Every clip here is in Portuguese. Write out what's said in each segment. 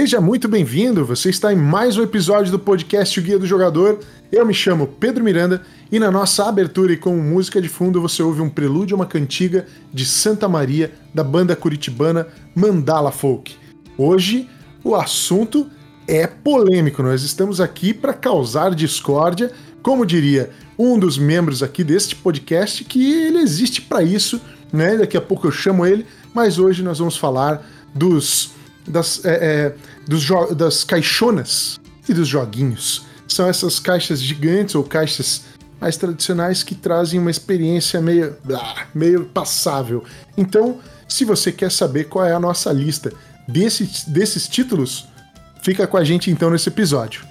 Seja muito bem-vindo, você está em mais um episódio do podcast O Guia do Jogador. Eu me chamo Pedro Miranda e na nossa abertura e com música de fundo você ouve um prelúdio uma cantiga de Santa Maria da banda curitibana Mandala Folk. Hoje o assunto é polêmico, nós estamos aqui para causar discórdia, como diria um dos membros aqui deste podcast, que ele existe para isso, né? Daqui a pouco eu chamo ele, mas hoje nós vamos falar dos das, é, é, dos das caixonas e dos joguinhos. São essas caixas gigantes ou caixas mais tradicionais que trazem uma experiência meio, meio passável. Então, se você quer saber qual é a nossa lista desses, desses títulos, fica com a gente então nesse episódio.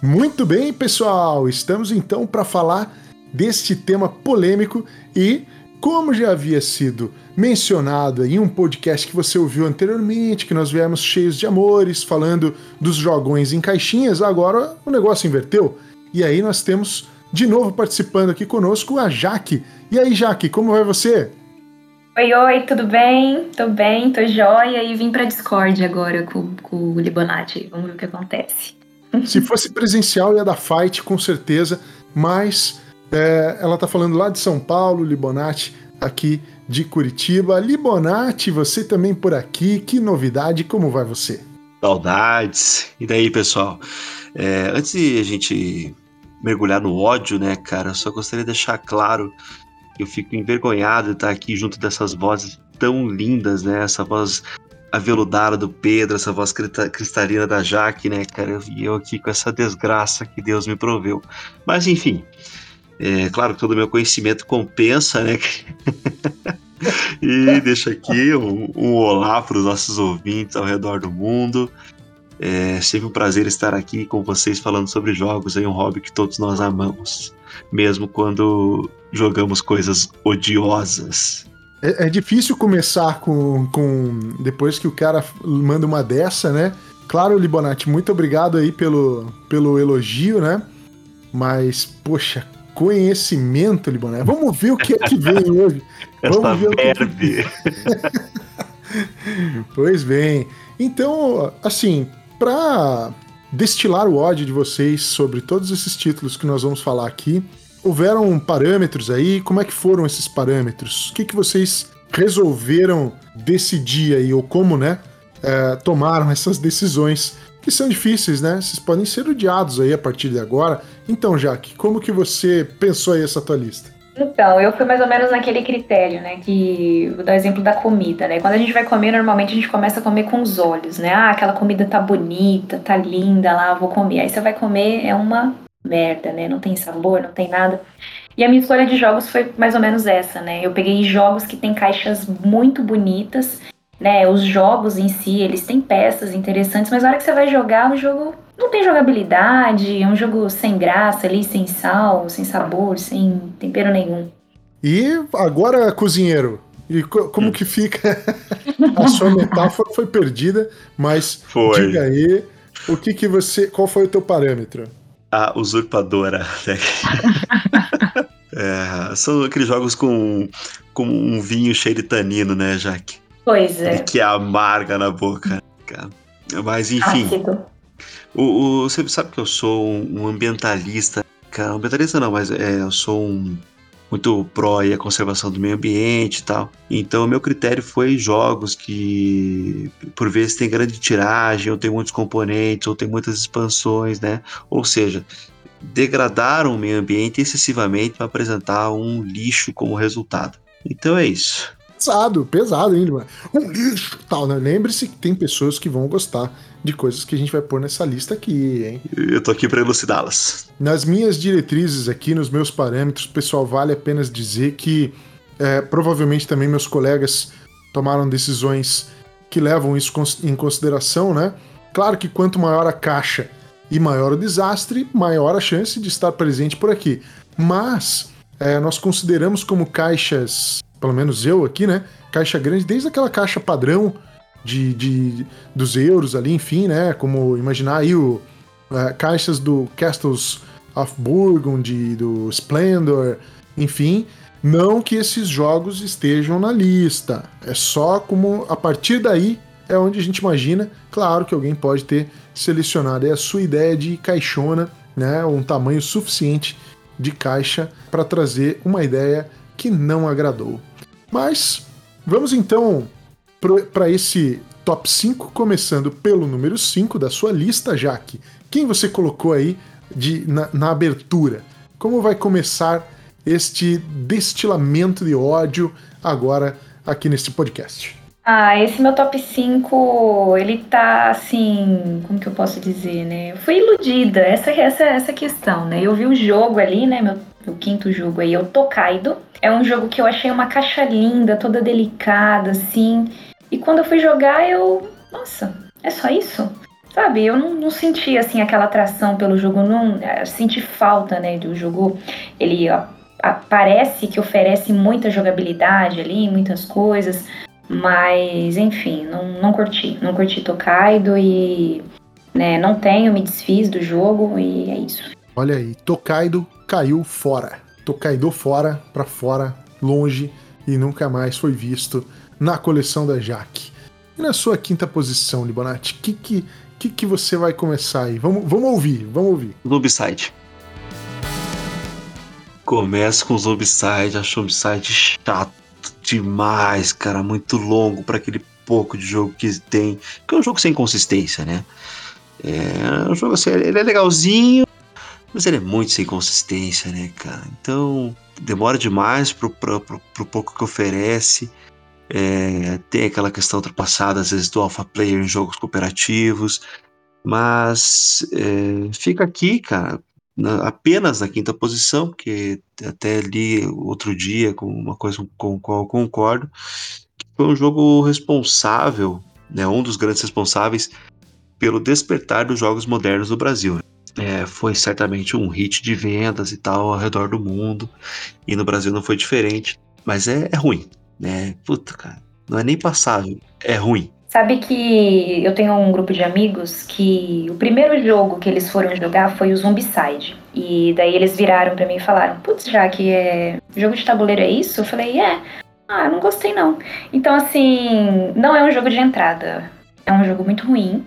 Muito bem, pessoal, estamos então para falar deste tema polêmico e, como já havia sido mencionado em um podcast que você ouviu anteriormente, que nós viemos cheios de amores, falando dos jogões em caixinhas, agora o negócio inverteu. E aí nós temos de novo participando aqui conosco a Jaque. E aí, Jaque, como vai você? Oi, oi, tudo bem? Tô bem, tô jóia e vim pra Discord agora com, com o Libonati. Vamos ver o que acontece. Se fosse presencial ia dar fight, com certeza, mas é, ela tá falando lá de São Paulo, Libonati, aqui de Curitiba. Libonati, você também por aqui, que novidade, como vai você? Saudades. E daí, pessoal? É, antes de a gente mergulhar no ódio, né, cara, eu só gostaria de deixar claro que eu fico envergonhado de estar aqui junto dessas vozes tão lindas, né? Essa voz aveludada do Pedro, essa voz cristalina da Jaque, né, cara? E eu aqui com essa desgraça que Deus me proveu. Mas enfim, é, claro que todo o meu conhecimento compensa, né? e deixa aqui um, um olá para os nossos ouvintes ao redor do mundo. É sempre um prazer estar aqui com vocês falando sobre jogos, é um hobby que todos nós amamos, mesmo quando jogamos coisas odiosas. É, é difícil começar com, com. Depois que o cara manda uma dessa, né? Claro, Libonati, muito obrigado aí pelo, pelo elogio, né? Mas, poxa, conhecimento, Liboné. Vamos ver o que é que vem hoje. Vamos ver o que, é que... pois bem. Então, assim, para destilar o ódio de vocês sobre todos esses títulos que nós vamos falar aqui, houveram parâmetros aí? Como é que foram esses parâmetros? O que, que vocês resolveram decidir aí, ou como, né, é, tomaram essas decisões que são difíceis, né? Vocês podem ser odiados aí a partir de agora. Então, Jaque, como que você pensou aí essa tua lista? Então, eu fui mais ou menos naquele critério, né? Que vou dar exemplo da comida, né? Quando a gente vai comer, normalmente a gente começa a comer com os olhos, né? Ah, aquela comida tá bonita, tá linda lá, vou comer. Aí você vai comer, é uma merda, né? Não tem sabor, não tem nada. E a minha escolha de jogos foi mais ou menos essa, né? Eu peguei jogos que tem caixas muito bonitas né? Os jogos em si, eles têm peças interessantes, mas na hora que você vai jogar, o jogo não tem jogabilidade, é um jogo sem graça ali, sem sal, sem sabor, sem tempero nenhum. E agora, cozinheiro, e como que fica? a sua metáfora foi perdida, mas foi. diga aí, o que que você, qual foi o teu parâmetro? A usurpadora. Né? é, são aqueles jogos com, com um vinho cheio de tanino, né, Jaque? Pois é. Que amarga na boca, cara. Mas enfim. O, o, você sabe que eu sou um ambientalista. Cara, ambientalista não, mas é, eu sou um muito pró a conservação do meio ambiente e tal. Então, meu critério foi jogos que, por vezes, tem grande tiragem, ou tem muitos componentes, ou tem muitas expansões, né? Ou seja, degradaram o meio ambiente excessivamente para apresentar um lixo como resultado. Então é isso pesado, pesado ainda, mano. Um lixo tal, né? Lembre-se que tem pessoas que vão gostar de coisas que a gente vai pôr nessa lista aqui, hein? Eu tô aqui para elucidá-las. Nas minhas diretrizes aqui, nos meus parâmetros, pessoal, vale apenas dizer que é, provavelmente também meus colegas tomaram decisões que levam isso em consideração, né? Claro que quanto maior a caixa e maior o desastre, maior a chance de estar presente por aqui. Mas é, nós consideramos como caixas pelo menos eu aqui, né? Caixa grande, desde aquela caixa padrão de, de dos euros ali, enfim, né? Como imaginar aí o, uh, caixas do Castles of Burgundy, do Splendor, enfim. Não que esses jogos estejam na lista. É só como a partir daí é onde a gente imagina. Claro que alguém pode ter selecionado é a sua ideia de caixona, né, um tamanho suficiente de caixa para trazer uma ideia que não agradou. Mas vamos então para esse top 5, começando pelo número 5 da sua lista, Jaque. Quem você colocou aí de, na, na abertura? Como vai começar este destilamento de ódio agora aqui neste podcast? Ah, esse meu top 5, ele tá assim, como que eu posso dizer, né? Eu fui iludida, essa essa essa questão, né? Eu vi o jogo ali, né, meu, meu quinto jogo aí, é o Tokaido. É um jogo que eu achei uma caixa linda, toda delicada assim. E quando eu fui jogar, eu, nossa, é só isso? Sabe, eu não, não senti assim aquela atração pelo jogo, não senti falta, né, do jogo. Ele ó, parece que oferece muita jogabilidade ali, muitas coisas, mas, enfim, não, não curti. Não curti Tokaido e né, não tenho, me desfiz do jogo e é isso. Olha aí, Tokaido caiu fora. Tokaido fora, para fora, longe e nunca mais foi visto na coleção da Jaque. E na sua quinta posição, Libonati, o que, que, que, que você vai começar aí? Vamos, vamos ouvir, vamos ouvir. Zombicide. Começa com Zombicide, acho Zombicide chato demais, cara, muito longo para aquele pouco de jogo que tem. Que é um jogo sem consistência, né? É um jogo assim, ele é legalzinho, mas ele é muito sem consistência, né, cara? Então, demora demais pro, pro, pro, pro pouco que oferece. É, tem aquela questão ultrapassada, às vezes, do alpha player em jogos cooperativos. Mas é, fica aqui, cara, na, apenas na quinta posição, porque até li outro dia com uma coisa com a qual eu concordo, que foi um jogo responsável, né, um dos grandes responsáveis pelo despertar dos jogos modernos no Brasil. É, foi certamente um hit de vendas e tal ao redor do mundo, e no Brasil não foi diferente, mas é, é ruim, né? Puta, cara, não é nem passável, é ruim. Sabe que eu tenho um grupo de amigos que o primeiro jogo que eles foram jogar foi o Zombicide. E daí eles viraram para mim e falaram: Putz, já que é jogo de tabuleiro é isso? Eu falei: É. Ah, não gostei não. Então, assim, não é um jogo de entrada. É um jogo muito ruim.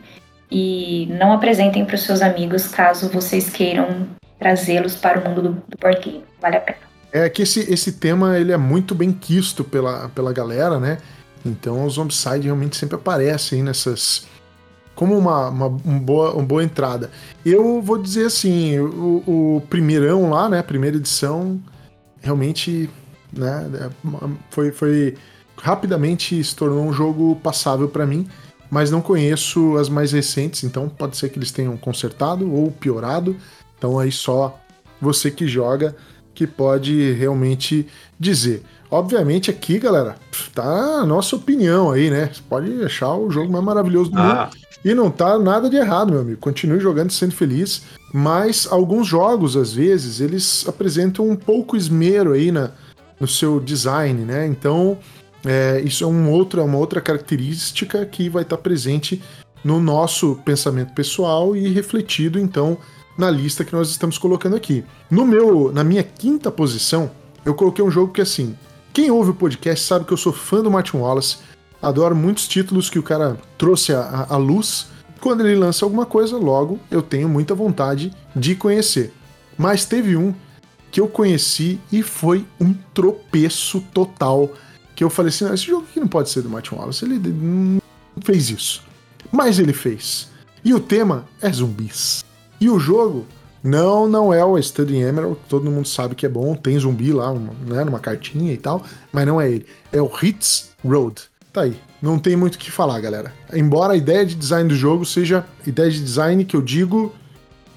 E não apresentem para os seus amigos caso vocês queiram trazê-los para o mundo do, do board game. Vale a pena. É que esse, esse tema ele é muito bem quisto pela, pela galera, né? Então o Zombicide realmente sempre aparece aí nessas. Como uma, uma, uma, boa, uma boa entrada. Eu vou dizer assim, o, o primeirão lá, né? Primeira edição, realmente né, foi, foi rapidamente se tornou um jogo passável para mim, mas não conheço as mais recentes, então pode ser que eles tenham consertado ou piorado. Então aí só você que joga que pode realmente dizer. Obviamente aqui, galera, tá a nossa opinião aí, né? Você pode achar o jogo mais maravilhoso do ah. mundo. E não tá nada de errado, meu amigo. Continue jogando sendo feliz. Mas alguns jogos, às vezes, eles apresentam um pouco esmero aí na, no seu design, né? Então, é, isso é um outro, é uma outra característica que vai estar presente no nosso pensamento pessoal e refletido, então, na lista que nós estamos colocando aqui. No meu, na minha quinta posição, eu coloquei um jogo que assim, quem ouve o podcast sabe que eu sou fã do Martin Wallace, adoro muitos títulos que o cara trouxe à, à luz. Quando ele lança alguma coisa, logo eu tenho muita vontade de conhecer. Mas teve um que eu conheci e foi um tropeço total. Que eu falei assim: esse jogo aqui não pode ser do Martin Wallace, ele não fez isso. Mas ele fez. E o tema é zumbis. E o jogo não, não é o Study Emerald, todo mundo sabe que é bom, tem zumbi lá, né, numa cartinha e tal, mas não é ele. É o Hits Road. Tá aí. Não tem muito o que falar, galera. Embora a ideia de design do jogo seja ideia de design que eu digo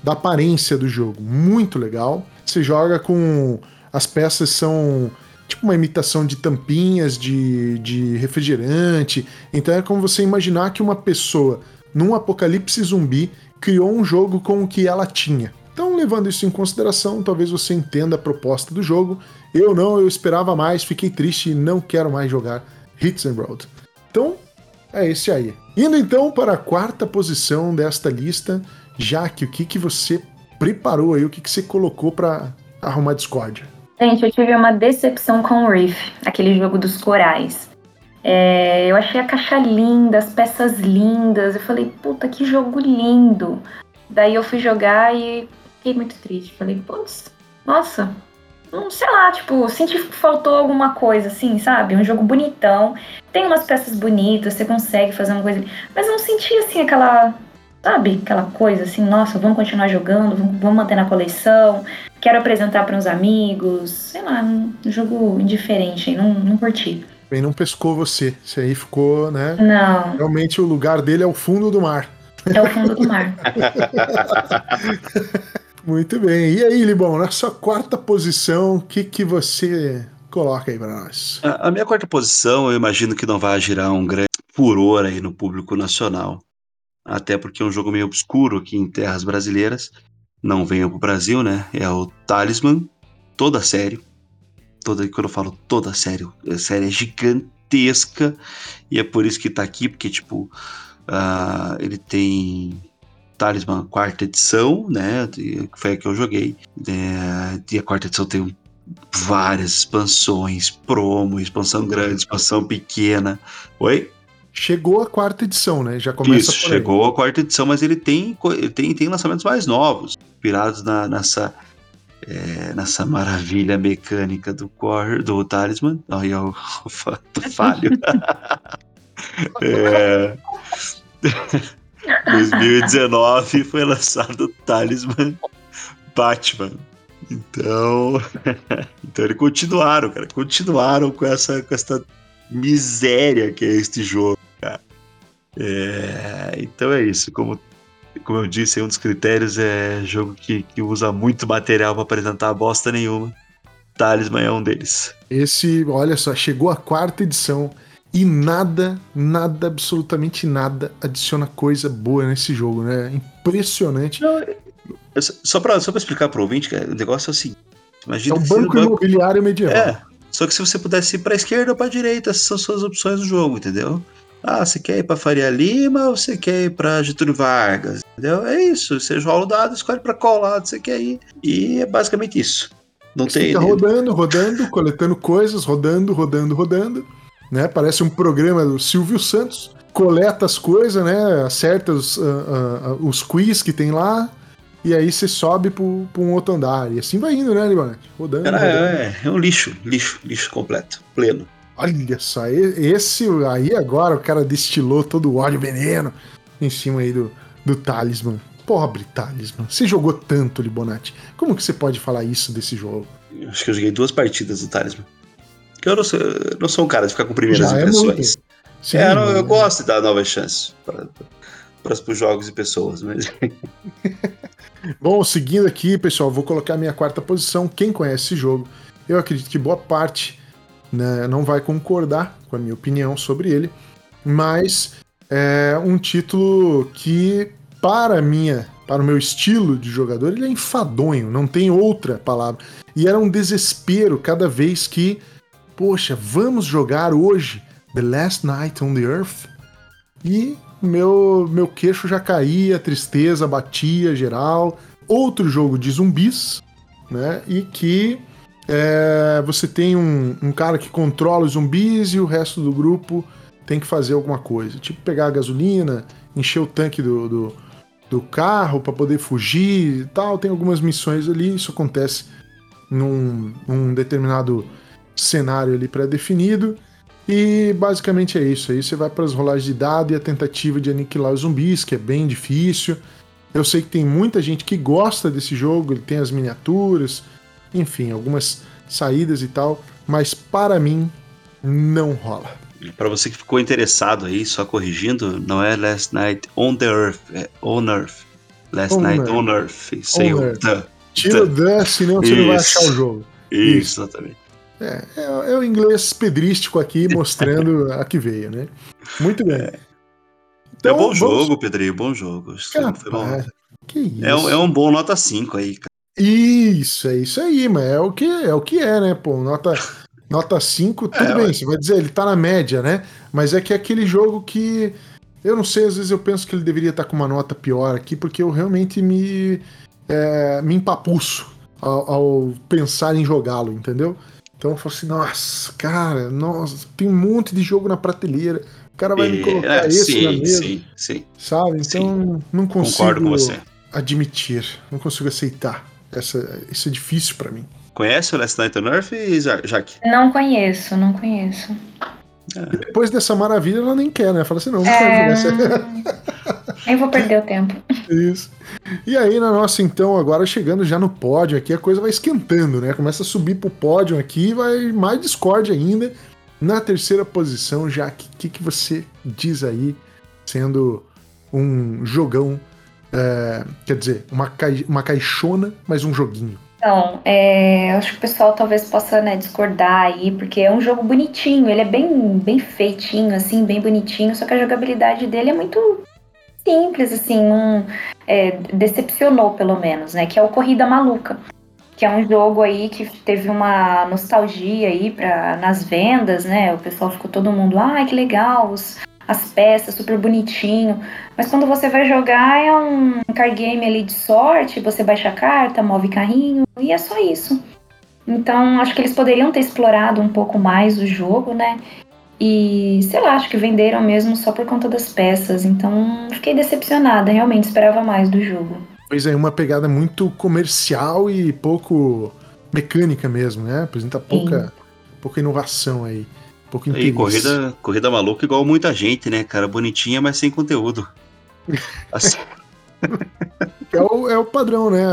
da aparência do jogo, muito legal. Você joga com as peças são tipo uma imitação de tampinhas de, de refrigerante. Então é como você imaginar que uma pessoa num apocalipse zumbi criou um jogo com o que ela tinha. Então, levando isso em consideração, talvez você entenda a proposta do jogo. Eu não, eu esperava mais, fiquei triste e não quero mais jogar Hits and Road. Então, é esse aí. Indo então para a quarta posição desta lista, Jaque, o que, que você preparou aí, o que, que você colocou para arrumar discórdia? Gente, eu tive uma decepção com o Reef, aquele jogo dos corais. É, eu achei a caixa linda, as peças lindas. Eu falei, puta, que jogo lindo. Daí eu fui jogar e fiquei muito triste. Falei, putz, nossa, não sei lá, tipo, senti que faltou alguma coisa, assim, sabe? Um jogo bonitão, tem umas peças bonitas, você consegue fazer uma coisa, mas não senti, assim, aquela, sabe? Aquela coisa, assim, nossa, vamos continuar jogando, vamos manter na coleção, quero apresentar para uns amigos, sei lá, um jogo indiferente, não, não curti. Bem, não pescou você, você aí ficou, né? Não. Realmente o lugar dele é o fundo do mar. É o fundo do mar. Muito bem. E aí, Libão, na sua quarta posição, o que, que você coloca aí para nós? A, a, minha quarta posição, eu imagino que não vai girar um grande furor aí no público nacional. Até porque é um jogo meio obscuro aqui em terras brasileiras. Não venha pro Brasil, né? É o Talisman, toda série. Toda, quando eu falo toda série, a série é gigantesca. E é por isso que tá aqui, porque, tipo, uh, ele tem Talisman quarta edição, né? Que foi a que eu joguei. É, e a quarta edição tem várias expansões, promo, expansão grande, expansão pequena. Oi? Chegou a quarta edição, né? Já começa Isso, chegou a quarta edição, mas ele tem, ele tem, tem lançamentos mais novos, inspirados na, nessa, é, nessa maravilha mecânica do core, do Talisman. Aí eu, eu falho. é... 2019 foi lançado o Talisman Batman. Então, então eles continuaram, cara, continuaram com essa, com essa miséria que é este jogo, cara. É, então é isso, como, como eu disse, um dos critérios é jogo que, que usa muito material para apresentar bosta nenhuma. Talisman é um deles. Esse, olha só, chegou a quarta edição e nada, nada, absolutamente nada adiciona coisa boa nesse jogo, né? Impressionante. Não, só pra, só pra explicar pro ouvinte, o negócio é assim. Imagina é um banco, banco imobiliário medieval. É. Só que se você pudesse ir pra esquerda ou pra direita, essas são suas opções do jogo, entendeu? Ah, você quer ir pra Faria Lima ou você quer ir pra Getúlio Vargas? Entendeu? É isso. Você joga o dado, escolhe pra qual lado você quer ir. E é basicamente isso. Não você tem. Fica rodando, rodando, coletando coisas, rodando, rodando, rodando né? Parece um programa do Silvio Santos. Coleta as coisas, né? Acerta os, uh, uh, os quiz que tem lá. E aí você sobe para um outro andar. E assim vai indo, né, Libanete? Rodando. Cara, rodando. É, é um lixo, lixo, lixo completo, pleno. Olha só, esse aí agora o cara destilou todo o óleo veneno em cima aí do, do Talisman. Pobre Talisman. Você jogou tanto, Libonati. Como que você pode falar isso desse jogo? Acho que eu joguei duas partidas do Talisman. Que eu não sou, eu não sou um cara de ficar com primeiras Já é impressões. É Sim, é, eu, eu, gosto de dar novas chances para os jogos e pessoas, mas. Bom, seguindo aqui, pessoal, vou colocar a minha quarta posição. Quem conhece esse jogo, eu acredito que boa parte né, não vai concordar com a minha opinião sobre ele, mas é um título que, para minha, para o meu estilo de jogador, ele é enfadonho, não tem outra palavra. E era um desespero cada vez que poxa, vamos jogar hoje The Last Night on the Earth? E meu, meu queixo já caía, tristeza batia geral. Outro jogo de zumbis, né? E que é, você tem um, um cara que controla os zumbis e o resto do grupo tem que fazer alguma coisa. Tipo pegar a gasolina, encher o tanque do, do, do carro para poder fugir e tal. Tem algumas missões ali, isso acontece num, num determinado cenário ali pré-definido. E basicamente é isso. Aí você vai para as rolagens de dado e a tentativa de aniquilar os zumbis, que é bem difícil. Eu sei que tem muita gente que gosta desse jogo, ele tem as miniaturas, enfim, algumas saídas e tal, mas para mim não rola. Para você que ficou interessado aí, só corrigindo, não é Last Night on the Earth, é On Earth. Last on Night Earth. on Earth. Sei on Earth. Tira o the, senão você não vai achar o jogo. Isso, Isso. exatamente. É, é, é, o inglês pedrístico aqui mostrando a que veio, né? Muito bem. É, então, é bom vamos... jogo, Pedrinho, bom jogo. bom. Que isso? É, é um bom nota 5 aí, cara. Isso, é isso aí, mas é o que é, o que é né? Pô, nota, nota 5, tudo é, bem, você vai dizer, ele tá na média, né? Mas é que é aquele jogo que. Eu não sei, às vezes eu penso que ele deveria estar tá com uma nota pior aqui, porque eu realmente me, é, me empapuço ao, ao pensar em jogá-lo, entendeu? Então eu falo assim, nossa, cara, nossa, tem um monte de jogo na prateleira. O cara vai e, me colocar é, esse sim, na mesa. Sim, sim. Sabe? Então sim. não consigo admitir, não consigo aceitar. Essa, isso é difícil para mim. Conhece o Last Night on Earth, Jaque? Não conheço, não conheço. É. Depois dessa maravilha, ela nem quer, né? Fala assim, não, não é... Nem vou perder o tempo. Isso. E aí, na nossa, então, agora chegando já no pódio aqui, a coisa vai esquentando, né? Começa a subir pro pódio aqui e vai mais Discord ainda. Na terceira posição, já que que, que você diz aí, sendo um jogão, é, quer dizer, uma, cai, uma caixona, mas um joguinho? Então, é, acho que o pessoal talvez possa né, discordar aí, porque é um jogo bonitinho, ele é bem, bem feitinho, assim, bem bonitinho, só que a jogabilidade dele é muito simples, assim, um, é, decepcionou pelo menos, né? Que é o Corrida Maluca, que é um jogo aí que teve uma nostalgia aí pra, nas vendas, né? O pessoal ficou todo mundo, ah, que legal, os, as peças, super bonitinho. Mas quando você vai jogar, é um card game ali de sorte, você baixa a carta, move carrinho, e é só isso. Então, acho que eles poderiam ter explorado um pouco mais o jogo, né? E, sei lá, acho que venderam mesmo só por conta das peças. Então, fiquei decepcionada, realmente esperava mais do jogo. Pois é, uma pegada muito comercial e pouco mecânica mesmo, né? Apresenta pouca, pouca inovação aí. Pouco. E corrida, corrida maluca igual muita gente, né, cara? Bonitinha, mas sem conteúdo. Assim. é, o, é o padrão, né?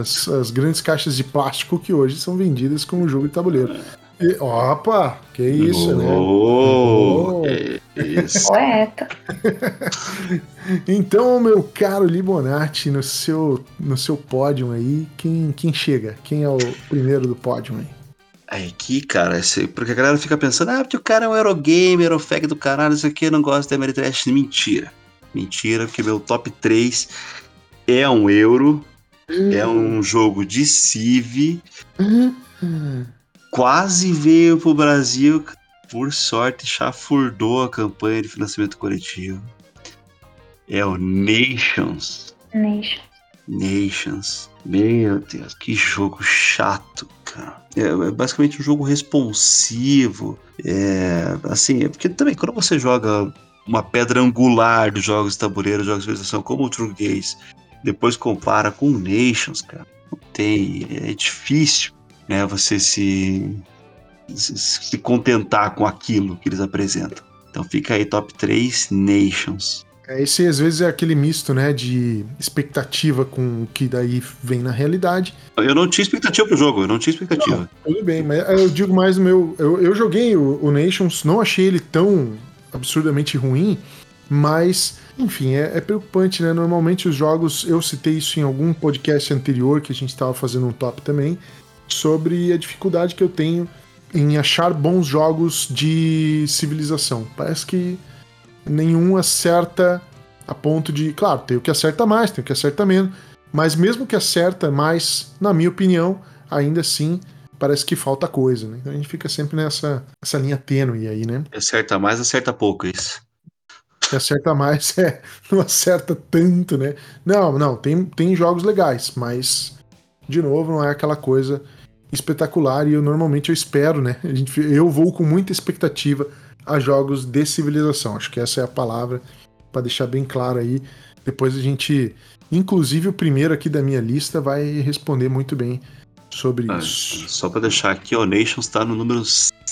As, as grandes caixas de plástico que hoje são vendidas como jogo de tabuleiro. E, opa, que isso, oh, né? Oh, que isso. Poeta. então, meu caro Libonati, no seu, no seu pódio aí, quem, quem chega? Quem é o primeiro do pódio aí? Aqui, cara, esse, porque a galera fica pensando, ah, porque o cara é um Eurogame, Eurofag do caralho, isso aqui, eu não gosto de Ameritrash. Mentira. Mentira, porque meu top 3 é um Euro, uhum. é um jogo de Civ, uhum. quase veio pro Brasil, por sorte, chafurdou a campanha de financiamento coletivo. É o Nations. Nations. Nations. Meu Deus, que jogo chato, cara. É, é basicamente um jogo responsivo. É, assim, é porque também quando você joga uma pedra angular dos jogos de tabuleiro, jogos de visualização como o True Gaze, depois compara com o Nations, cara, não tem, é difícil, né, você se, se, se contentar com aquilo que eles apresentam. Então fica aí top 3 Nations. É, esse às vezes é aquele misto, né, de expectativa com o que daí vem na realidade. Eu não tinha expectativa pro jogo, eu não tinha expectativa. Não, tudo bem, mas eu digo mais no meu. Eu, eu joguei o, o, Nations, não achei ele tão absurdamente ruim, mas, enfim, é, é, preocupante, né? Normalmente os jogos, eu citei isso em algum podcast anterior que a gente estava fazendo um top também, sobre a dificuldade que eu tenho em achar bons jogos de civilização. Parece que nenhum acerta a ponto de. Claro, tem o que acerta mais, tem o que acerta menos, mas mesmo que acerta mais, na minha opinião, ainda assim parece que falta coisa, né? Então a gente fica sempre nessa essa linha tênue aí, né? Acerta mais, acerta pouco, isso. Que acerta mais, é, não acerta tanto, né? Não, não, tem, tem jogos legais, mas, de novo, não é aquela coisa espetacular e eu normalmente eu espero, né? A gente, eu vou com muita expectativa a jogos de civilização. Acho que essa é a palavra para deixar bem claro aí. Depois a gente, inclusive o primeiro aqui da minha lista, vai responder muito bem sobre ah, isso. Só para deixar aqui, o Nations está no número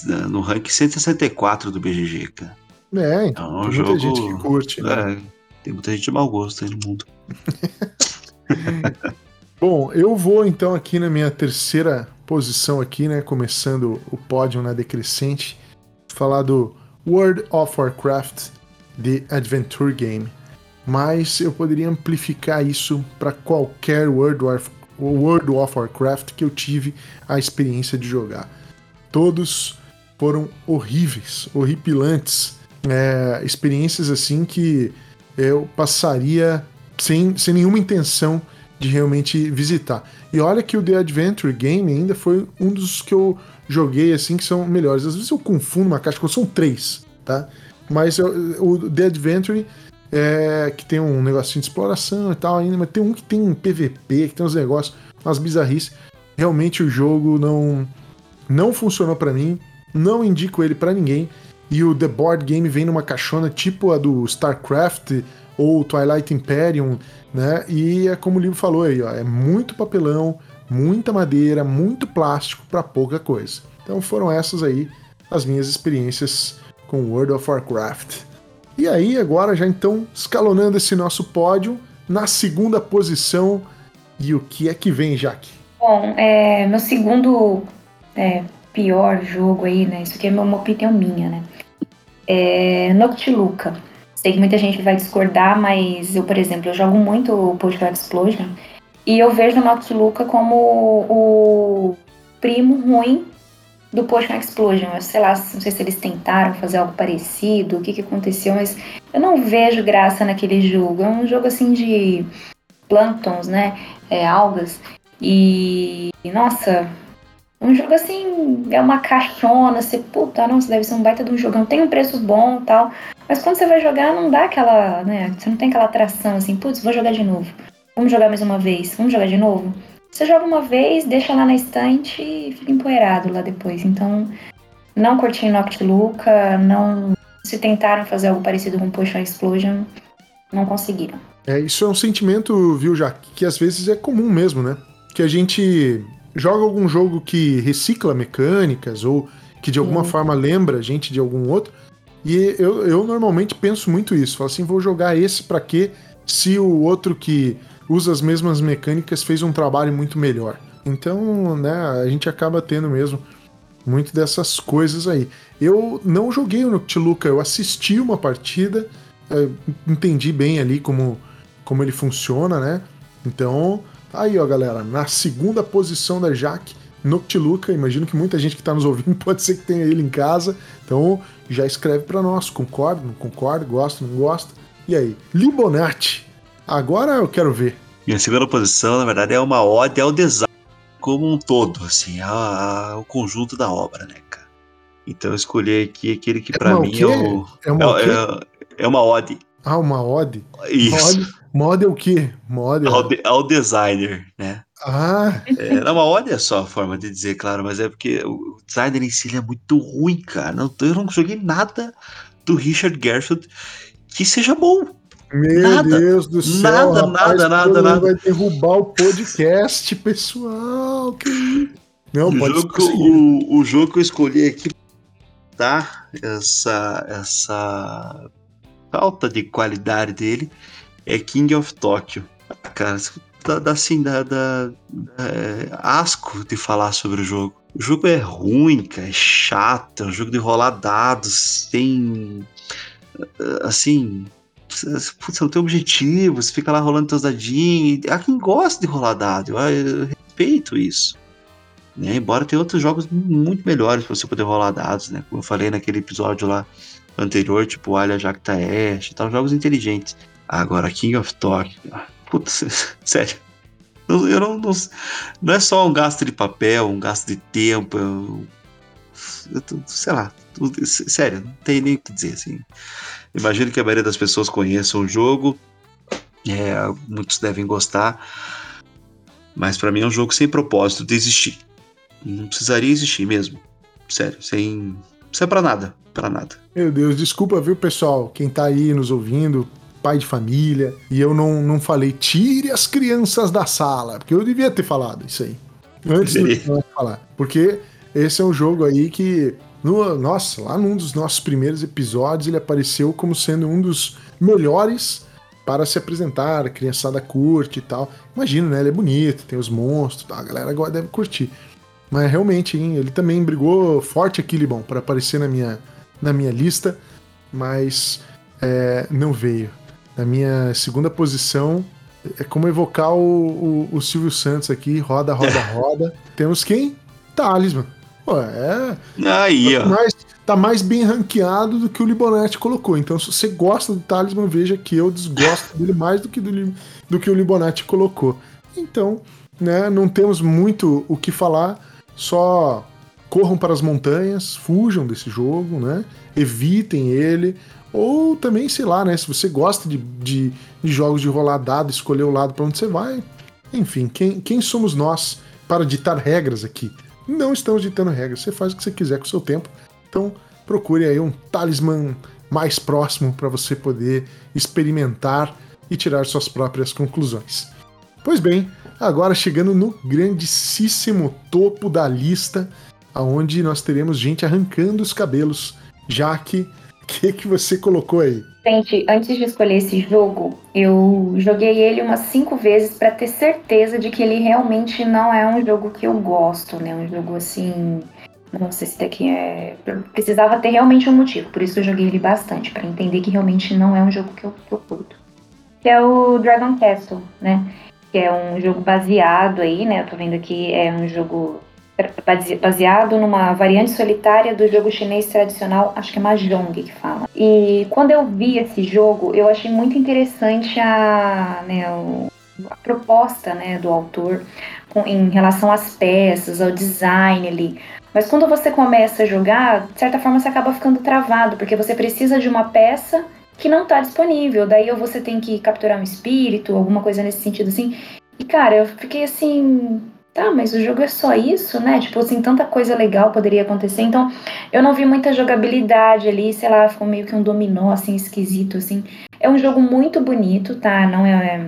né, no rank 164 do BGG, cara. É, então, é um tem jogo, muita gente que curte. Né? É, tem muita gente de mau gosto aí no mundo. Bom, eu vou então aqui na minha terceira posição aqui, né, começando o pódio na decrescente, falar do World of Warcraft The Adventure Game. Mas eu poderia amplificar isso para qualquer World of, World of Warcraft que eu tive a experiência de jogar. Todos foram horríveis, horripilantes. É, experiências assim que eu passaria sem, sem nenhuma intenção de realmente visitar. E olha que o The Adventure Game ainda foi um dos que eu joguei assim que são melhores. Às vezes eu confundo uma caixa, são três, tá? Mas eu, o The Adventure é, que tem um negocinho de exploração e tal ainda, mas tem um que tem um PVP, que tem uns negócios. umas bizarrices. Realmente o jogo não não funcionou para mim, não indico ele para ninguém. E o The Board Game vem numa caixona tipo a do StarCraft ou Twilight Imperium, né? E é como o livro falou aí, ó, é muito papelão, muita madeira, muito plástico para pouca coisa. Então foram essas aí as minhas experiências com World of Warcraft. E aí, agora já então escalonando esse nosso pódio, na segunda posição, e o que é que vem, Jaque? Bom, é, meu segundo é, pior jogo aí, né? Isso aqui é uma opinião minha, né? É Noctiluca. Sei que muita gente vai discordar, mas eu, por exemplo, eu jogo muito o Pokémon Explosion e eu vejo o Noctiluca como o primo ruim do Potion Explosion. Eu sei lá, não sei se eles tentaram fazer algo parecido, o que, que aconteceu, mas eu não vejo graça naquele jogo. É um jogo assim de plânctons, né? É, algas. E. Nossa. Um jogo assim, é uma caixona, você, puta, nossa, deve ser um baita de um jogão. Tem um preço bom tal. Mas quando você vai jogar, não dá aquela, né? Você não tem aquela atração assim, putz, vou jogar de novo. Vamos jogar mais uma vez, vamos jogar de novo. Você joga uma vez, deixa lá na estante e fica empoeirado lá depois. Então, não curti Noctiluca, não. Se tentaram fazer algo parecido com Potion Explosion, não conseguiram. É, isso é um sentimento, viu, Jaque, que às vezes é comum mesmo, né? Que a gente joga algum jogo que recicla mecânicas ou que de alguma Sim. forma lembra a gente de algum outro. E eu, eu normalmente penso muito isso. Falo assim, vou jogar esse para quê? Se o outro que usa as mesmas mecânicas, fez um trabalho muito melhor. Então, né, a gente acaba tendo mesmo muito dessas coisas aí. Eu não joguei o Noctiluca, eu assisti uma partida, é, entendi bem ali como, como ele funciona, né? Então, aí, ó, galera, na segunda posição da Jaque, Noctiluca, imagino que muita gente que está nos ouvindo pode ser que tenha ele em casa, então já escreve para nós, concorda, não concorda, gosta, não gosta. E aí, Libonati, Agora eu quero ver. Minha segunda posição, na verdade, é uma ode ao design como um todo, assim, ao conjunto da obra, né, cara? Então eu escolhi aqui aquele que é para mim é o. É uma, é, é, é, uma ode. Ah, uma ode? Isso. Uma ode, é o quê? Uma ode ao, de, ao designer, né? Ah. É, não, uma ode é só a forma de dizer, claro, mas é porque o designer em si é muito ruim, cara. Não, eu não joguei nada do Richard Garfield que seja bom. Meu nada, Deus do céu. Nada, rapaz, nada, nada, nada. Vai derrubar o podcast, pessoal. Que... Não, o, jogo que, o, o jogo que eu escolhi aqui tá essa essa falta de qualidade dele é King of Tokyo. Cara, dá, dá assim, dá, dá, dá é, asco de falar sobre o jogo. O jogo é ruim, cara, é chato, é um jogo de rolar dados, tem assim, você não tem objetivo, você fica lá rolando teus dadinhos. Há quem gosta de rolar dado, eu, eu respeito isso. Né? Embora tenha outros jogos muito melhores para você poder rolar dados, né? Como eu falei naquele episódio lá anterior, tipo Alha Jacta Ash e tal, jogos inteligentes. Agora, King of Talk, putz, sério. Eu não, não, não é só um gasto de papel, um gasto de tempo, eu, eu, sei lá, sério, não tem nem o que dizer assim. Imagino que a maioria das pessoas conheçam o jogo, é, muitos devem gostar, mas para mim é um jogo sem propósito de existir. Não precisaria existir mesmo, sério, sem, sem para nada, para nada. Meu Deus, desculpa, viu, pessoal, quem tá aí nos ouvindo, pai de família, e eu não, não falei tire as crianças da sala, porque eu devia ter falado isso aí. Antes de falar. Porque esse é um jogo aí que no, nossa, lá num dos nossos primeiros episódios, ele apareceu como sendo um dos melhores para se apresentar, a criançada curte e tal. Imagina, né? Ele é bonito, tem os monstros, tá? a galera agora deve curtir. Mas realmente, hein, ele também brigou forte aqui, Libão, para aparecer na minha, na minha lista, mas é, não veio. Na minha segunda posição, é como evocar o, o, o Silvio Santos aqui, roda, roda, roda. Temos quem? Talisman. Pô, é. Aí, tá ó. Mais, tá mais bem ranqueado do que o Libonete colocou. Então, se você gosta do Talisman, veja que eu desgosto dele mais do que, do, do que o Libonete colocou. Então, né, não temos muito o que falar, só corram para as montanhas, fujam desse jogo, né? Evitem ele. Ou também, sei lá, né? Se você gosta de, de, de jogos de rolar dado, escolher o lado para onde você vai, Enfim, quem, quem somos nós para ditar regras aqui? Não estamos ditando regras, você faz o que você quiser com o seu tempo. Então procure aí um talismã mais próximo para você poder experimentar e tirar suas próprias conclusões. Pois bem, agora chegando no grandíssimo topo da lista, aonde nós teremos gente arrancando os cabelos. Jaque, o que, que você colocou aí? Gente, antes de escolher esse jogo, eu joguei ele umas cinco vezes para ter certeza de que ele realmente não é um jogo que eu gosto, né? Um jogo assim. Não sei se daqui é. Precisava ter realmente um motivo, por isso eu joguei ele bastante, para entender que realmente não é um jogo que eu, que eu curto. Que é o Dragon Castle, né? Que é um jogo baseado aí, né? Eu tô vendo aqui, é um jogo baseado numa variante solitária do jogo chinês tradicional, acho que é Mahjong que fala. E quando eu vi esse jogo, eu achei muito interessante a, né, a proposta né, do autor em relação às peças, ao design ali. Mas quando você começa a jogar, de certa forma você acaba ficando travado, porque você precisa de uma peça que não está disponível. Daí você tem que capturar um espírito, alguma coisa nesse sentido assim. E cara, eu fiquei assim, tá, mas o jogo é só isso, né? Tipo assim, tanta coisa legal poderia acontecer. Então, eu não vi muita jogabilidade ali, sei lá, ficou meio que um dominó, assim, esquisito, assim. É um jogo muito bonito, tá? Não é, é...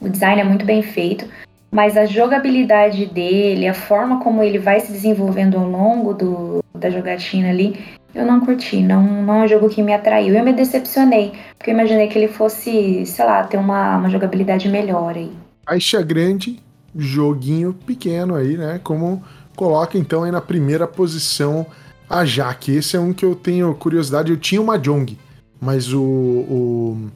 O design é muito bem feito, mas a jogabilidade dele, a forma como ele vai se desenvolvendo ao longo do, da jogatina ali, eu não curti. Não, não é um jogo que me atraiu. Eu me decepcionei, porque eu imaginei que ele fosse, sei lá, ter uma, uma jogabilidade melhor aí. Caixa grande, joguinho pequeno aí, né? Como coloca então aí na primeira posição a Jaque. Esse é um que eu tenho curiosidade. Eu tinha uma Jong, mas o, o,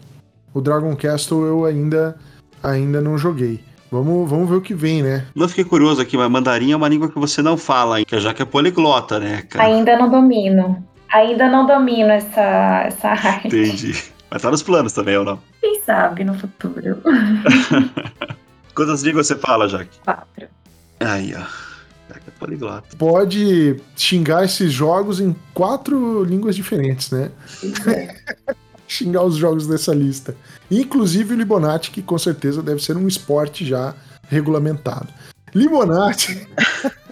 o Dragon Castle eu ainda, ainda não joguei. Vamos, vamos ver o que vem, né? Não fiquei curioso aqui, mas mandarim é uma língua que você não fala, hein? que a Jaque é poliglota, né, cara? Ainda não domino. Ainda não domino essa, essa arte. Entendi. Mas tá nos planos também, ou não? Quem sabe no futuro. Quantas línguas você fala, Jaque? Quatro. Aí, ó. Jaque é poliglota. Pode xingar esses jogos em quatro línguas diferentes, né? É. xingar os jogos dessa lista. Inclusive o Libonati, que com certeza deve ser um esporte já regulamentado. Libonati,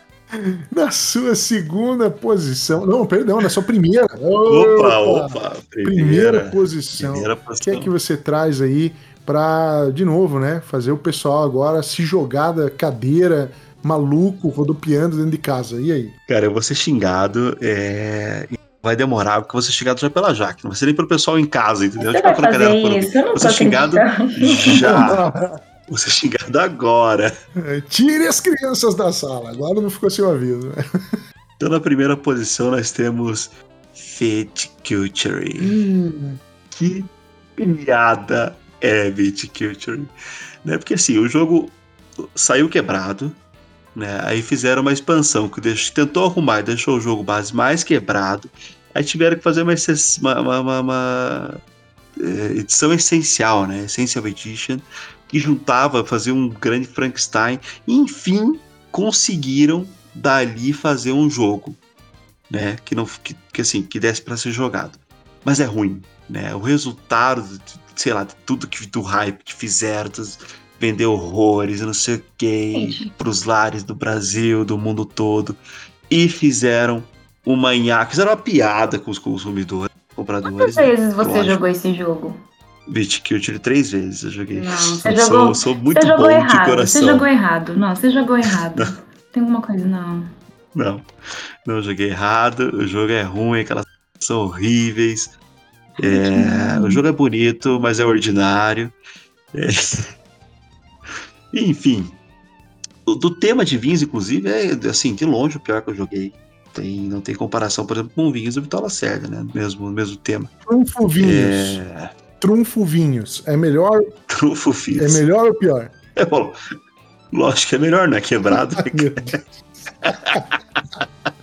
na sua segunda posição. Não, perdão, na sua primeira. Opa, opa. Primeira, primeira posição. Primeira posição. O que é que você traz aí para, de novo, né, fazer o pessoal agora se jogar da cadeira maluco, rodopiando dentro de casa. E aí? Cara, eu vou ser xingado. É... Vai demorar, porque eu vou ser xingado já pela Jaque. Não vai ser nem pelo pessoal em casa, entendeu? Você vai fazer isso? Eu não vou ser xingado já. Vou ser xingado agora. É, tire as crianças da sala. Agora não ficou seu aviso. Né? Então, na primeira posição, nós temos Viticulture. Hum. Que piada é Viticulture. Né? Porque assim, o jogo saiu quebrado, né? Aí fizeram uma expansão que deixou, tentou arrumar e deixou o jogo base mais quebrado. Aí tiveram que fazer uma, uma, uma, uma é, edição essencial, né? Essential Edition, que juntava, fazia um grande Frankenstein. E, enfim, conseguiram dali fazer um jogo, né? Que não, que, que assim, que desse para ser jogado. Mas é ruim, né? O resultado, sei lá, tudo que do hype que fizeram, vender horrores, não sei o que, pros lares do Brasil, do mundo todo, e fizeram uma nhaca, fizeram uma piada com os consumidores, compradores. Quantas né? vezes você lógico. jogou esse jogo? Bitch, que eu tirei três vezes, eu joguei. Não, você eu jogou, sou, sou muito bom errado, de coração. Você jogou errado, não, você jogou errado. Não. Tem alguma coisa, não. Não, não joguei errado, o jogo é ruim, aquelas são horríveis. É, o jogo é bonito, mas é ordinário. É. Enfim, do tema de vinhos, inclusive, é assim, de longe o pior que eu joguei. Tem, não tem comparação, por exemplo, com vinhos do Vital Lacerda, né? Mesmo, mesmo tema. Trunfo Vinhos. É... Trunfo Vinhos. É melhor. Trunfo Vinhos. É melhor ou pior? É bom. Lógico que é melhor, né? Quebrado.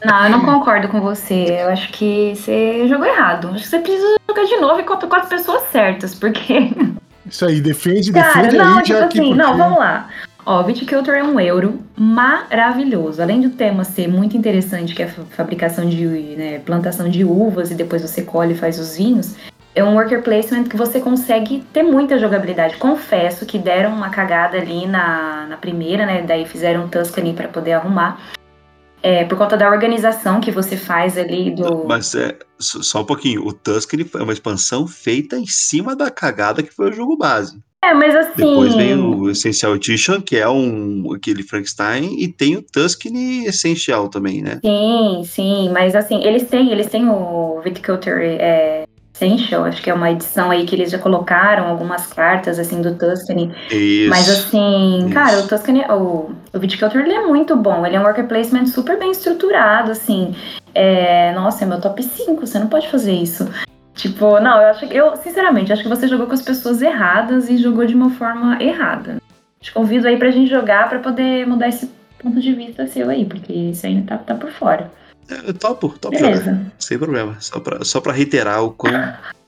Não, eu não concordo com você. Eu acho que você jogou errado. Acho que você precisa de novo e com as pessoas certas, porque. Isso aí, defende, Cara, defende não, aí, tipo assim, porque... não, vamos lá. Ó, Viticulture é um euro maravilhoso. Além do tema ser muito interessante, que é a fabricação de, né, plantação de uvas e depois você colhe e faz os vinhos, é um worker placement que você consegue ter muita jogabilidade. Confesso que deram uma cagada ali na, na primeira, né? Daí fizeram um Tuscany para poder arrumar. É, por conta da organização que você faz ali do. Mas é só um pouquinho. O Tuscany é uma expansão feita em cima da cagada que foi o jogo base. É, mas assim. Depois vem o Essential Edition, que é um aquele Frankenstein, e tem o Tuscany Essential também, né? Sim, sim, mas assim, eles têm, eles têm o Viticulture é, Essential, acho que é uma edição aí que eles já colocaram algumas cartas assim do Tuscany. Isso. Mas assim, isso. cara, o Tuscany, o, o Viticulture ele é muito bom, ele é um worker placement super bem estruturado, assim. É, nossa, é meu top 5, você não pode fazer isso. Tipo, não, eu acho que eu, sinceramente, acho que você jogou com as pessoas erradas e jogou de uma forma errada. Te convido aí pra gente jogar pra poder mudar esse ponto de vista seu aí, porque isso ainda tá, tá por fora. É, topo, topo Beleza. jogar. Sem problema. Só pra, só pra reiterar o quão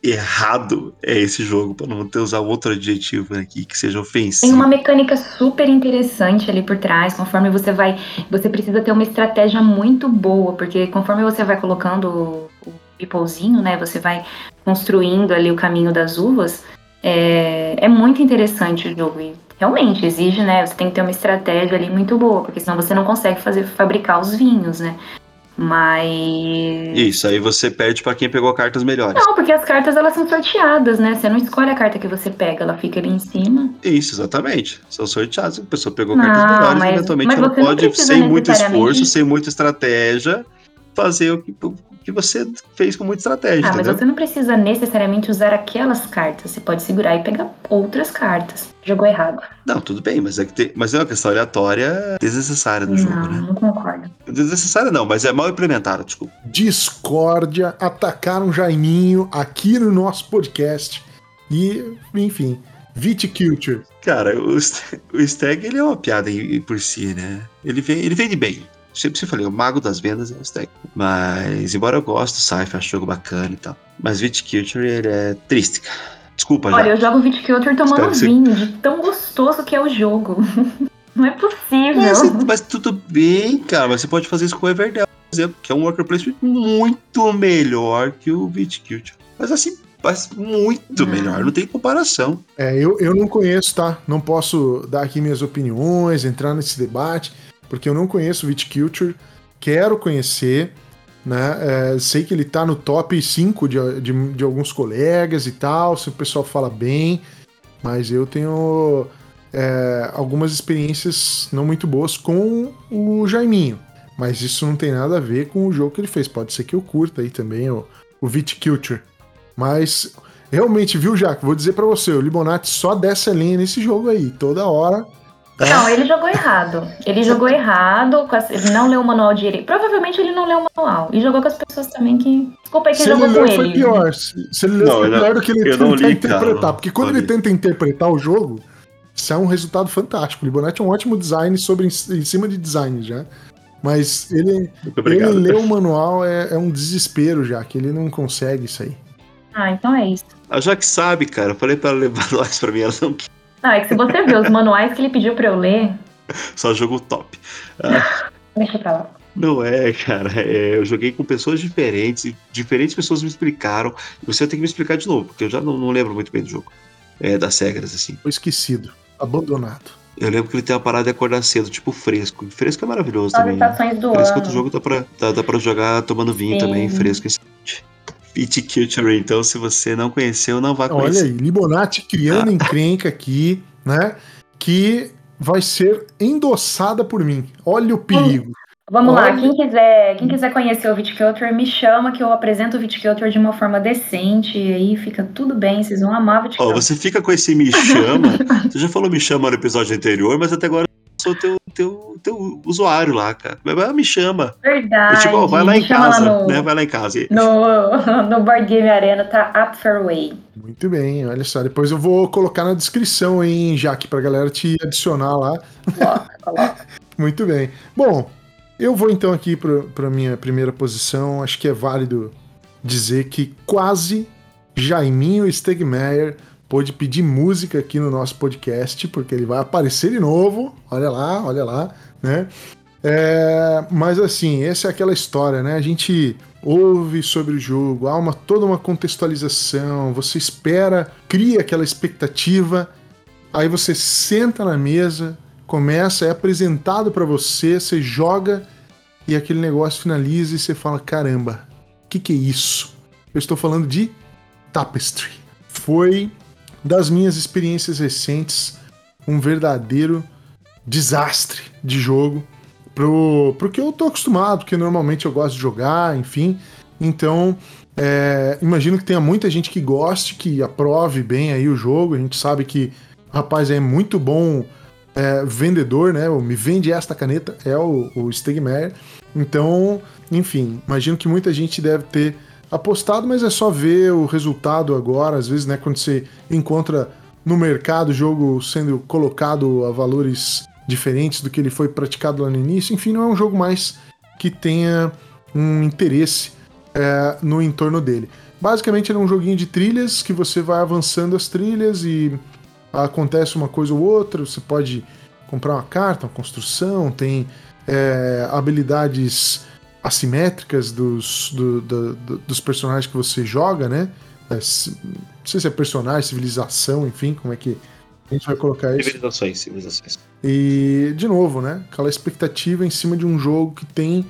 errado é esse jogo, pra não ter usar outro adjetivo aqui que seja Tem ofensivo. uma mecânica super interessante ali por trás, conforme você vai. Você precisa ter uma estratégia muito boa, porque conforme você vai colocando o, o pipolzinho, né? Você vai construindo ali o caminho das uvas. É, é muito interessante o jogo. E realmente exige, né? Você tem que ter uma estratégia ali muito boa, porque senão você não consegue fazer fabricar os vinhos, né? Mas. Isso, aí você perde pra quem pegou cartas melhores. Não, porque as cartas elas são sorteadas, né? Você não escolhe a carta que você pega, ela fica ali em cima. Isso, exatamente. São sorteados, a pessoa pegou Não, cartas melhores, mas- eventualmente mas ela pode, sem muito esforço, sem muita estratégia, fazer o que, que você fez com muita estratégia, Ah, mas entendeu? você não precisa necessariamente usar aquelas cartas. Você pode segurar e pegar outras cartas. Jogou errado. Não, tudo bem, mas é, que tem, mas é uma questão aleatória desnecessária do jogo, não, né? não concordo. Desnecessária não, mas é mal implementada, desculpa. Discórdia, atacaram Jaiminho aqui no nosso podcast. E, enfim, Viticulture. Cara, o, St- o Stag, ele é uma piada em- em por si, né? Ele, vem, ele vende bem. Sempre se falei, o mago das vendas é o Stag. Mas, embora eu goste do Cypher, acho jogo bacana e tal. Mas Viticulture, ele é triste, cara. Desculpa, Olha, já. eu jogo Viticulture tomando você- vinho, de tão gostoso que é o jogo. não é possível. Mas, mas tudo bem, cara. Mas você pode fazer isso com o Everdell, por exemplo, que é um worker placement muito melhor que o Viticulture. Mas assim, mas muito Não. melhor, não tem comparação. É, eu, eu não conheço, tá? Não posso dar aqui minhas opiniões, entrar nesse debate, porque eu não conheço Viticulture, quero conhecer, né? É, sei que ele tá no top 5 de, de, de alguns colegas e tal, se o pessoal fala bem, mas eu tenho é, algumas experiências não muito boas com o Jaiminho. Mas isso não tem nada a ver com o jogo que ele fez. Pode ser que eu curta aí também o, o Viticulture. Mas realmente, viu, Jaco? Vou dizer pra você, o Libonati só desce a linha nesse jogo aí, toda hora. Não, ele jogou errado. Ele jogou errado, com as- ele não leu o manual direito. Provavelmente ele não leu o manual. E jogou com as pessoas também que. Desculpa aí que Se ele jogou com leu, foi ele. pior. Se, se ele leu, Não, foi pior do que ele tentar li, cara, interpretar. não- porque quando ele li. tenta interpretar o jogo, isso é um resultado fantástico. O Libonati é um ótimo design sobre em cima de design já. Mas ele, ele ler o manual é, é um desespero já, que ele não consegue isso aí. Ah, então é isso. A Jaque sabe, cara. Eu falei pra ela levar nós pra mim, ela não quis. Não, é que se você ver os manuais que ele pediu pra eu ler, Só jogo top. deixa pra lá. Não é, cara. é, eu joguei com pessoas diferentes e diferentes pessoas me explicaram. E você tem que me explicar de novo, porque eu já não, não lembro muito bem do jogo. É, das regras, assim. Foi esquecido, abandonado. Eu lembro que ele tem uma parada de acordar cedo, tipo fresco. Fresco é maravilhoso as também. né? estações do Fresco ano. outro jogo dá pra, dá, dá pra jogar tomando vinho Sim. também, fresco e excelente. Viticulture, então, se você não conheceu, não vá Olha conhecer. aí, Libonati criando encrenca aqui, né? Que vai ser endossada por mim. Olha o perigo. Vamos lá, Olha. quem quiser, quem quiser conhecer o Viticulture, me chama que eu apresento o Viticulture de uma forma decente e aí fica tudo bem, vocês vão amar o Ó, Viticulture. você fica com esse me chama. você já falou me chama no episódio anterior, mas até agora sou teu, teu, teu usuário lá, cara. Mas vai, me chama. Verdade. Eu, tipo, ó, vai lá em casa, lá no, né? Vai lá em casa. no, no Board Game Arena, tá Up Fairway. Muito bem, olha só. Depois eu vou colocar na descrição aí, hein, Jaque, pra galera te adicionar lá. Coloca, coloca. Muito bem. Bom, eu vou então aqui para minha primeira posição. Acho que é válido dizer que quase Jaiminho Stegmaier pôde pedir música aqui no nosso podcast, porque ele vai aparecer de novo. Olha lá, olha lá, né? É, mas assim, essa é aquela história, né? A gente ouve sobre o jogo, há uma, toda uma contextualização, você espera, cria aquela expectativa, aí você senta na mesa, começa, é apresentado para você, você joga e aquele negócio finaliza e você fala: caramba, o que, que é isso? Eu estou falando de Tapestry. Foi das minhas experiências recentes um verdadeiro desastre de jogo pro, pro que eu tô acostumado, porque normalmente eu gosto de jogar, enfim. Então, é, imagino que tenha muita gente que goste, que aprove bem aí o jogo. A gente sabe que o rapaz é muito bom é, vendedor, né? O me vende esta caneta é o, o. Então, enfim, imagino que muita gente deve ter apostado, mas é só ver o resultado agora. Às vezes, né, quando você encontra no mercado o jogo sendo colocado a valores diferentes do que ele foi praticado lá no início. Enfim, não é um jogo mais que tenha um interesse é, no entorno dele. Basicamente, ele é um joguinho de trilhas que você vai avançando as trilhas e acontece uma coisa ou outra. Você pode comprar uma carta, uma construção, tem é, habilidades assimétricas dos, do, do, do, dos personagens que você joga, né? É, não sei se é personagem, civilização, enfim, como é que a gente vai colocar isso. Civilizações, civilizações. E, de novo, né? Aquela expectativa em cima de um jogo que tem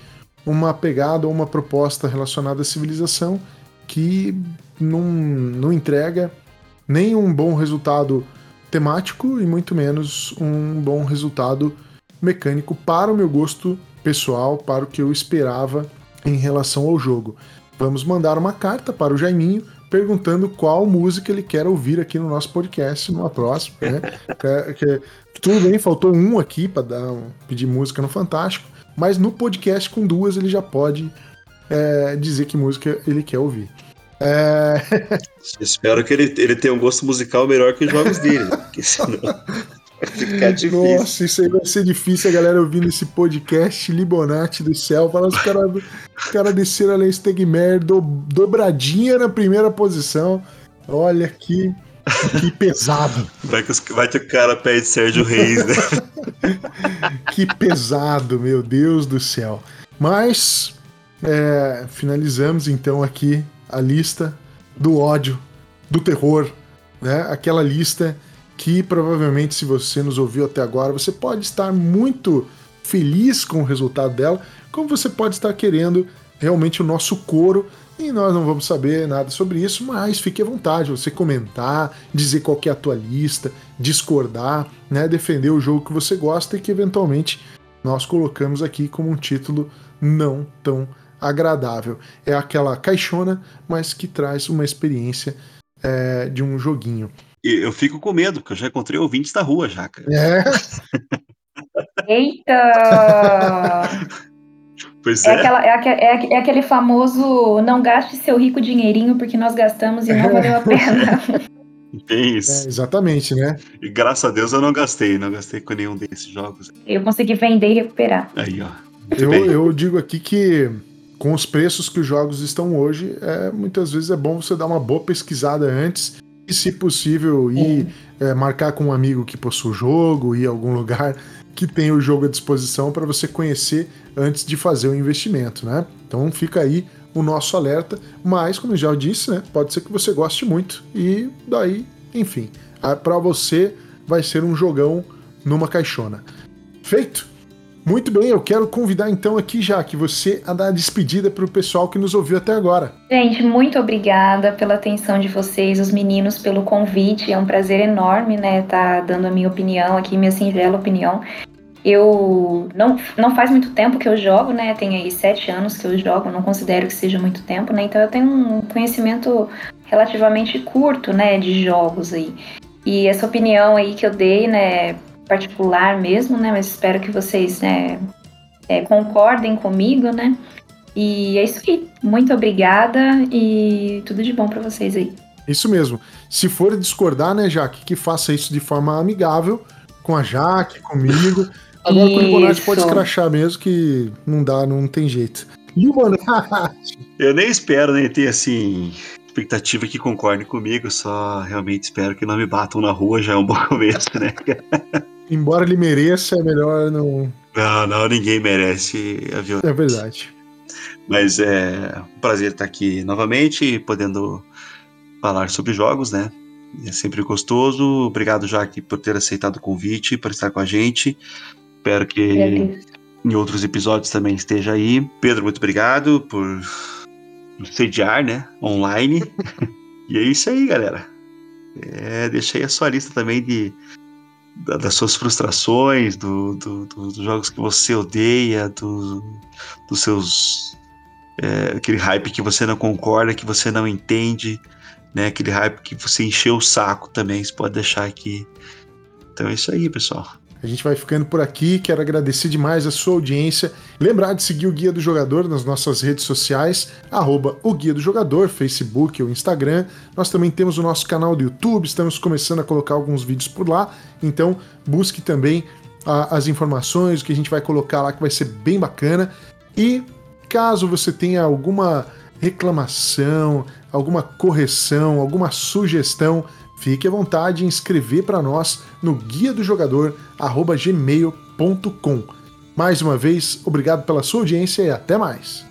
uma pegada ou uma proposta relacionada à civilização que não, não entrega nem um bom resultado temático e muito menos um bom resultado mecânico para o meu gosto pessoal, para o que eu esperava em relação ao jogo. Vamos mandar uma carta para o Jaiminho perguntando qual música ele quer ouvir aqui no nosso podcast numa próxima. Né? que, que, tudo bem, faltou um aqui para dar pedir música no Fantástico, mas no podcast com duas ele já pode é, dizer que música ele quer ouvir. É... Espero que ele, ele tenha um gosto musical melhor que os jogos dele, senão vai ficar difícil. Nossa, isso aí vai ser difícil a galera ouvindo esse podcast Libonate do céu. Falando os caras cara desceram ali Stegmer do, dobradinha na primeira posição. Olha que, que pesado. Vai que, os, vai que o cara pede Sérgio Reis, né? que pesado, meu Deus do céu. Mas é, finalizamos então aqui a lista do ódio, do terror, né? Aquela lista que provavelmente, se você nos ouviu até agora, você pode estar muito feliz com o resultado dela, como você pode estar querendo realmente o nosso coro. E nós não vamos saber nada sobre isso, mas fique à vontade, você comentar, dizer qual é a tua lista, discordar, né, defender o jogo que você gosta e que eventualmente nós colocamos aqui como um título não tão agradável. É aquela caixona, mas que traz uma experiência é, de um joguinho. Eu fico com medo, porque eu já encontrei ouvintes da rua já, cara. É. Eita! Pois é. É, aquela, é, é, é aquele famoso não gaste seu rico dinheirinho porque nós gastamos e não valeu a pena. bem É, isso. exatamente, né? E graças a Deus eu não gastei, não gastei com nenhum desses jogos. Eu consegui vender e recuperar. Aí, ó. Eu, eu digo aqui que com os preços que os jogos estão hoje, é, muitas vezes é bom você dar uma boa pesquisada antes e, se possível, ir é, marcar com um amigo que possui o jogo, ir a algum lugar que tenha o jogo à disposição para você conhecer antes de fazer o investimento, né? Então fica aí o nosso alerta, mas como eu já disse, né, pode ser que você goste muito e daí, enfim, para você vai ser um jogão numa caixona. Feito? Muito bem, eu quero convidar então aqui já que você a dar a despedida para o pessoal que nos ouviu até agora. Gente, muito obrigada pela atenção de vocês, os meninos, pelo convite. É um prazer enorme, né, estar dando a minha opinião aqui, minha singela opinião. Eu não, não faz muito tempo que eu jogo, né? Tem aí sete anos que eu jogo, não considero que seja muito tempo, né? Então eu tenho um conhecimento relativamente curto, né, de jogos aí. E essa opinião aí que eu dei, né, particular mesmo, né? Mas espero que vocês, né, é, concordem comigo, né? E é isso aí. Muito obrigada e tudo de bom pra vocês aí. Isso mesmo. Se for discordar, né, Jaque, que faça isso de forma amigável com a Jaque, comigo. Agora com o Libonati Isso. pode escrachar mesmo, que não dá, não tem jeito. Libonati! Eu nem espero nem ter assim expectativa que concorde comigo, só realmente espero que não me batam na rua, já é um bom começo, né? Embora ele mereça, é melhor não. Não, não, ninguém merece a violência. É verdade. Mas é um prazer estar aqui novamente, podendo falar sobre jogos, né? É sempre gostoso. Obrigado, Jaque, por ter aceitado o convite, por estar com a gente. Espero que em outros episódios também esteja aí. Pedro, muito obrigado por sediar, né? Online. e é isso aí, galera. É, deixei a sua lista também de das suas frustrações, do, do, do, dos jogos que você odeia, do, dos seus é, aquele hype que você não concorda, que você não entende, né? Aquele hype que você encheu o saco também, você pode deixar aqui. Então é isso aí, pessoal. A gente vai ficando por aqui. Quero agradecer demais a sua audiência. Lembrar de seguir o Guia do Jogador nas nossas redes sociais, arroba o Guia do Jogador, Facebook ou Instagram. Nós também temos o nosso canal do YouTube, estamos começando a colocar alguns vídeos por lá. Então busque também a, as informações, o que a gente vai colocar lá, que vai ser bem bacana. E caso você tenha alguma reclamação, alguma correção, alguma sugestão, fique à vontade em escrever para nós no guia do jogador gmail.com. Mais uma vez, obrigado pela sua audiência e até mais.